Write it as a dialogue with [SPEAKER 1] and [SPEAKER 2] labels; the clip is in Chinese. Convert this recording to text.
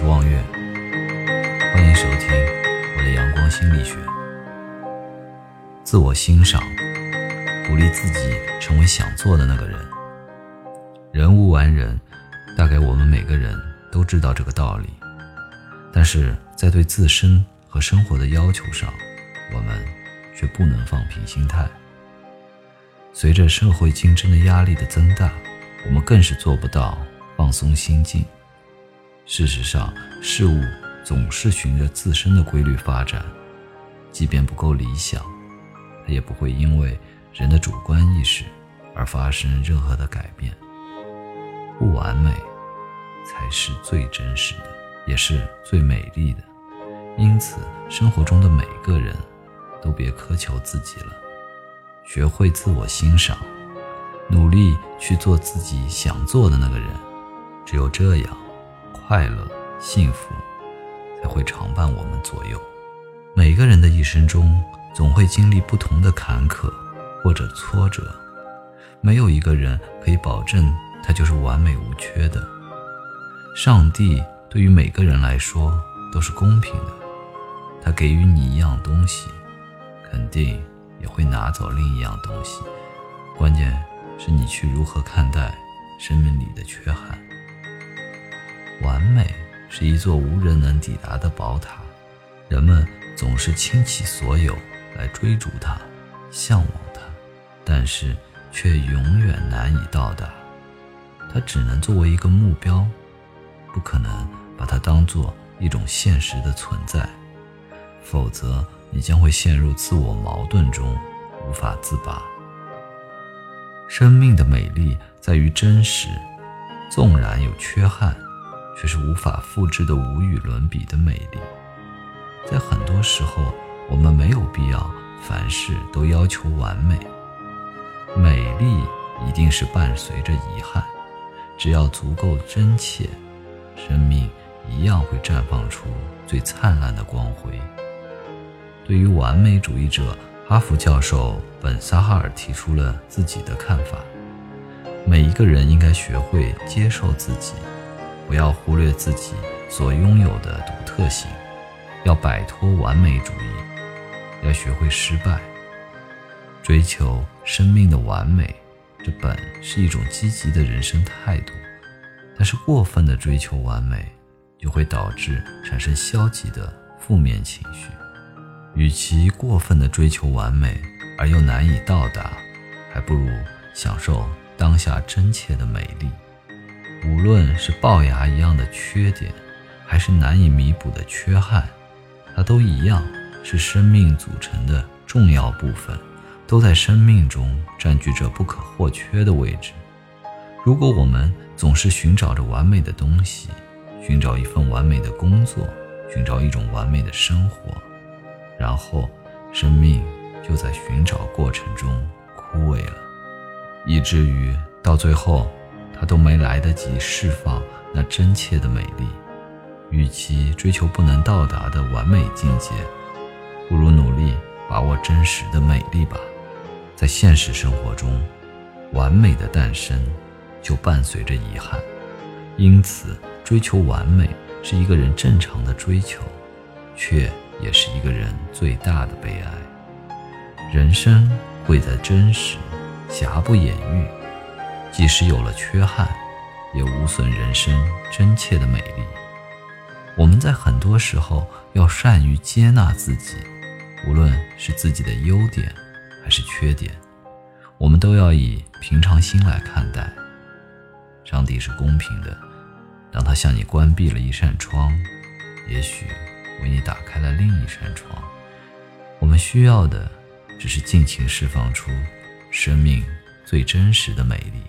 [SPEAKER 1] 是望月，欢迎收听我的阳光心理学。自我欣赏，鼓励自己成为想做的那个人。人无完人，大概我们每个人都知道这个道理，但是在对自身和生活的要求上，我们却不能放平心态。随着社会竞争的压力的增大，我们更是做不到放松心境。事实上，事物总是循着自身的规律发展，即便不够理想，它也不会因为人的主观意识而发生任何的改变。不完美，才是最真实的，也是最美丽的。因此，生活中的每个人都别苛求自己了，学会自我欣赏，努力去做自己想做的那个人。只有这样。快乐、幸福才会常伴我们左右。每个人的一生中，总会经历不同的坎坷或者挫折，没有一个人可以保证他就是完美无缺的。上帝对于每个人来说都是公平的，他给予你一样东西，肯定也会拿走另一样东西。关键是你去如何看待生命里的缺憾。完美是一座无人能抵达的宝塔，人们总是倾其所有来追逐它、向往它，但是却永远难以到达。它只能作为一个目标，不可能把它当做一种现实的存在，否则你将会陷入自我矛盾中，无法自拔。生命的美丽在于真实，纵然有缺憾。却是无法复制的无与伦比的美丽。在很多时候，我们没有必要凡事都要求完美。美丽一定是伴随着遗憾，只要足够真切，生命一样会绽放出最灿烂的光辉。对于完美主义者，哈佛教授本萨哈尔提出了自己的看法：每一个人应该学会接受自己。不要忽略自己所拥有的独特性，要摆脱完美主义，要学会失败，追求生命的完美，这本是一种积极的人生态度。但是过分的追求完美，就会导致产生消极的负面情绪。与其过分的追求完美而又难以到达，还不如享受当下真切的美丽。无论是龅牙一样的缺点，还是难以弥补的缺憾，它都一样是生命组成的重要部分，都在生命中占据着不可或缺的位置。如果我们总是寻找着完美的东西，寻找一份完美的工作，寻找一种完美的生活，然后生命就在寻找过程中枯萎了，以至于到最后。他都没来得及释放那真切的美丽，与其追求不能到达的完美境界，不如努力把握真实的美丽吧。在现实生活中，完美的诞生就伴随着遗憾，因此追求完美是一个人正常的追求，却也是一个人最大的悲哀。人生贵在真实，瑕不掩瑜。即使有了缺憾，也无损人生真切的美丽。我们在很多时候要善于接纳自己，无论是自己的优点还是缺点，我们都要以平常心来看待。上帝是公平的，当他向你关闭了一扇窗，也许为你打开了另一扇窗。我们需要的，只是尽情释放出生命最真实的美丽。